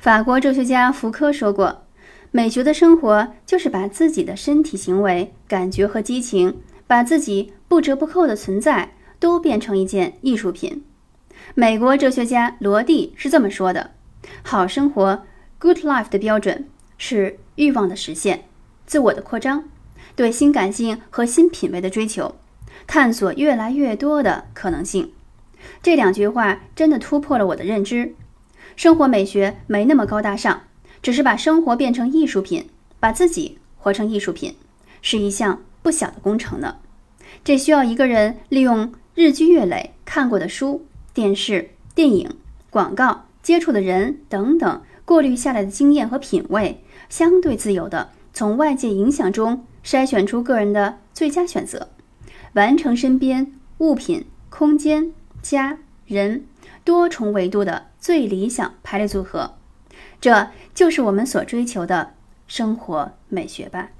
法国哲学家福柯说过：“美学的生活就是把自己的身体、行为、感觉和激情，把自己不折不扣的存在都变成一件艺术品。”美国哲学家罗蒂是这么说的：“好生活 （good life） 的标准是欲望的实现、自我的扩张、对新感性和新品味的追求、探索越来越多的可能性。”这两句话真的突破了我的认知。生活美学没那么高大上，只是把生活变成艺术品，把自己活成艺术品，是一项不小的工程呢。这需要一个人利用日积月累看过的书、电视、电影、广告、接触的人等等过滤下来的经验和品味，相对自由的从外界影响中筛选出个人的最佳选择，完成身边物品、空间、家人。多重维度的最理想排列组合，这就是我们所追求的生活美学吧。